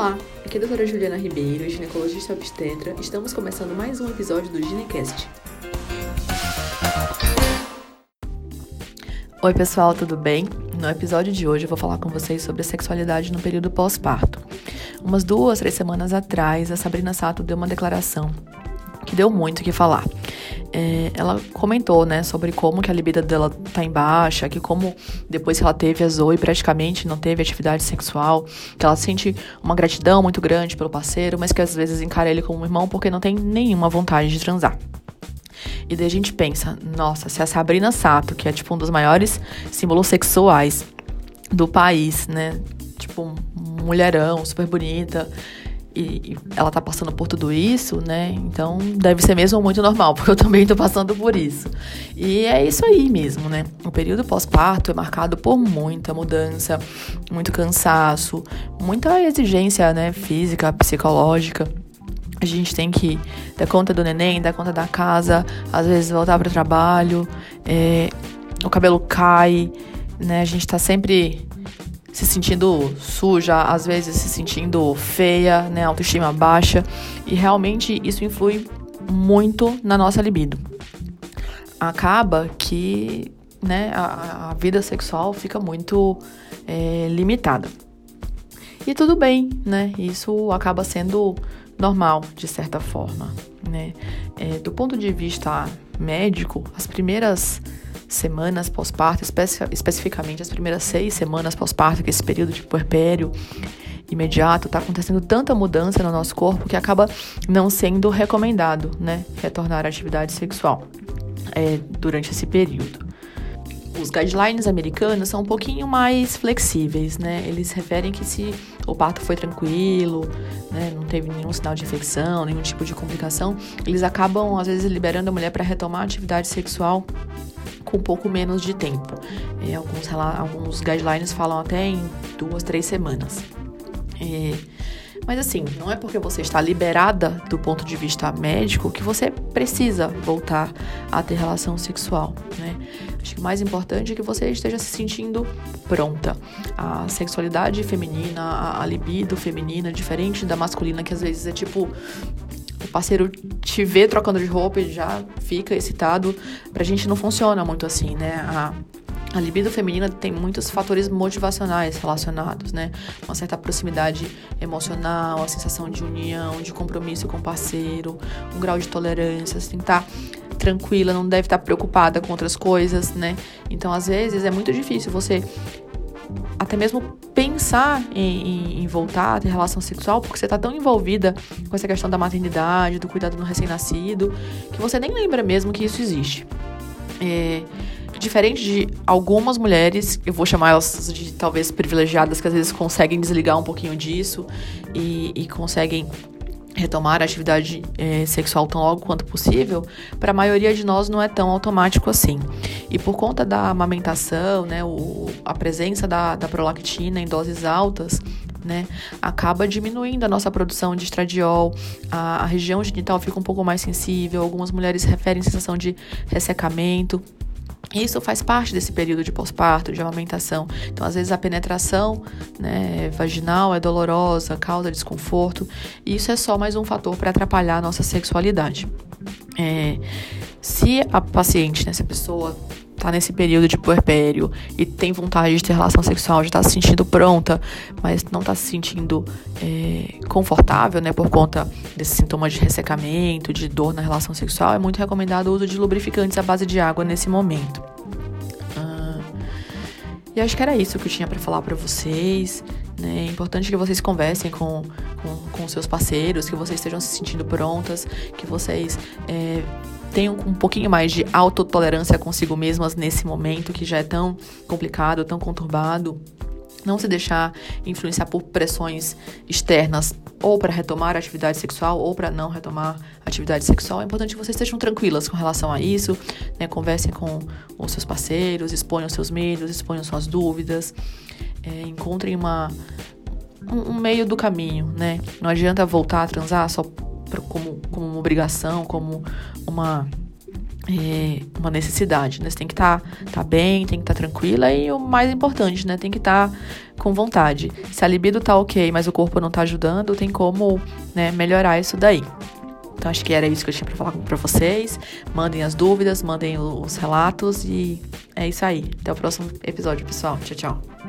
Olá, aqui é a doutora Juliana Ribeiro, ginecologista obstetra. Estamos começando mais um episódio do Ginecast. Oi, pessoal, tudo bem? No episódio de hoje eu vou falar com vocês sobre a sexualidade no período pós-parto. Umas duas, três semanas atrás, a Sabrina Sato deu uma declaração que deu muito o que falar. É, ela comentou, né, sobre como que a libido dela tá em baixa, que como depois que ela teve a Zoe praticamente não teve atividade sexual, que ela sente uma gratidão muito grande pelo parceiro, mas que às vezes encara ele como um irmão porque não tem nenhuma vontade de transar. E daí a gente pensa, nossa, se a Sabrina Sato, que é tipo um dos maiores símbolos sexuais do país, né, tipo mulherão, super bonita, e, ela tá passando por tudo isso, né? Então deve ser mesmo muito normal, porque eu também tô passando por isso. E é isso aí mesmo, né? O período pós-parto é marcado por muita mudança, muito cansaço, muita exigência, né, física, psicológica. A gente tem que dar conta do neném, dar conta da casa, às vezes voltar para o trabalho, é, o cabelo cai, né? A gente tá sempre se sentindo suja, às vezes se sentindo feia, né, autoestima baixa, e realmente isso influi muito na nossa libido. Acaba que, né, a, a vida sexual fica muito é, limitada. E tudo bem, né? Isso acaba sendo normal, de certa forma, né? É, do ponto de vista médico, as primeiras semanas pós-parto, especi especificamente as primeiras seis semanas pós-parto, que é esse período de puerpério imediato, está acontecendo tanta mudança no nosso corpo que acaba não sendo recomendado, né, retornar à atividade sexual é, durante esse período. Os guidelines americanos são um pouquinho mais flexíveis, né? Eles referem que se o parto foi tranquilo, né, não teve nenhum sinal de infecção, nenhum tipo de complicação, eles acabam às vezes liberando a mulher para retomar a atividade sexual com um pouco menos de tempo. É, alguns, alguns guidelines falam até em duas, três semanas. É, mas assim, não é porque você está liberada do ponto de vista médico que você precisa voltar a ter relação sexual, né? Acho que o mais importante é que você esteja se sentindo pronta. A sexualidade feminina, a libido feminina, diferente da masculina, que às vezes é tipo parceiro te vê trocando de roupa e já fica excitado. Pra gente não funciona muito assim, né? A, a libido feminina tem muitos fatores motivacionais relacionados, né? Uma certa proximidade emocional, a sensação de união, de compromisso com o parceiro, um grau de tolerância, você tem que estar tranquila, não deve estar preocupada com outras coisas, né? Então, às vezes, é muito difícil você até mesmo pensar em, em, em, voltar a ter relação sexual, porque você está tão envolvida com essa questão da maternidade, do cuidado do recém-nascido, que você nem lembra mesmo que isso existe. É, diferente de algumas mulheres, eu vou chamar elas de talvez privilegiadas, que às vezes conseguem desligar um pouquinho disso e, e conseguem retomar a atividade é, sexual tão logo quanto possível, para a maioria de nós não é tão automático assim. E por conta da amamentação, né, o, a presença da, da prolactina em doses altas, né, acaba diminuindo a nossa produção de estradiol, a, a região genital fica um pouco mais sensível, algumas mulheres referem sensação de ressecamento. Isso faz parte desse período de pós-parto, de amamentação. Então, às vezes, a penetração né, vaginal é dolorosa, causa desconforto. E isso é só mais um fator para atrapalhar a nossa sexualidade. É, se a paciente, né, se a pessoa tá nesse período de puerpério e tem vontade de ter relação sexual, já tá se sentindo pronta, mas não tá se sentindo é, confortável, né, por conta desses sintomas de ressecamento, de dor na relação sexual, é muito recomendado o uso de lubrificantes à base de água nesse momento. Ah, e acho que era isso que eu tinha para falar para vocês. Né? É importante que vocês conversem com, com, com seus parceiros, que vocês estejam se sentindo prontas, que vocês é, tenham um pouquinho mais de autotolerância consigo mesmas nesse momento que já é tão complicado, tão conturbado. Não se deixar influenciar por pressões externas, ou para retomar a atividade sexual, ou para não retomar a atividade sexual. É importante que vocês estejam tranquilas com relação a isso, né? Conversem com os seus parceiros, exponham seus medos, exponham suas dúvidas, é, encontrem uma, um, um meio do caminho, né? Não adianta voltar a transar só como, como uma obrigação, como uma é, uma necessidade, né? Você tem que estar tá, tá bem, tem que estar tá tranquila e o mais importante, né? Tem que estar tá com vontade. Se a libido tá ok, mas o corpo não tá ajudando, tem como né, melhorar isso daí. Então acho que era isso que eu tinha para falar para vocês. Mandem as dúvidas, mandem os relatos e é isso aí. Até o próximo episódio, pessoal. Tchau, tchau.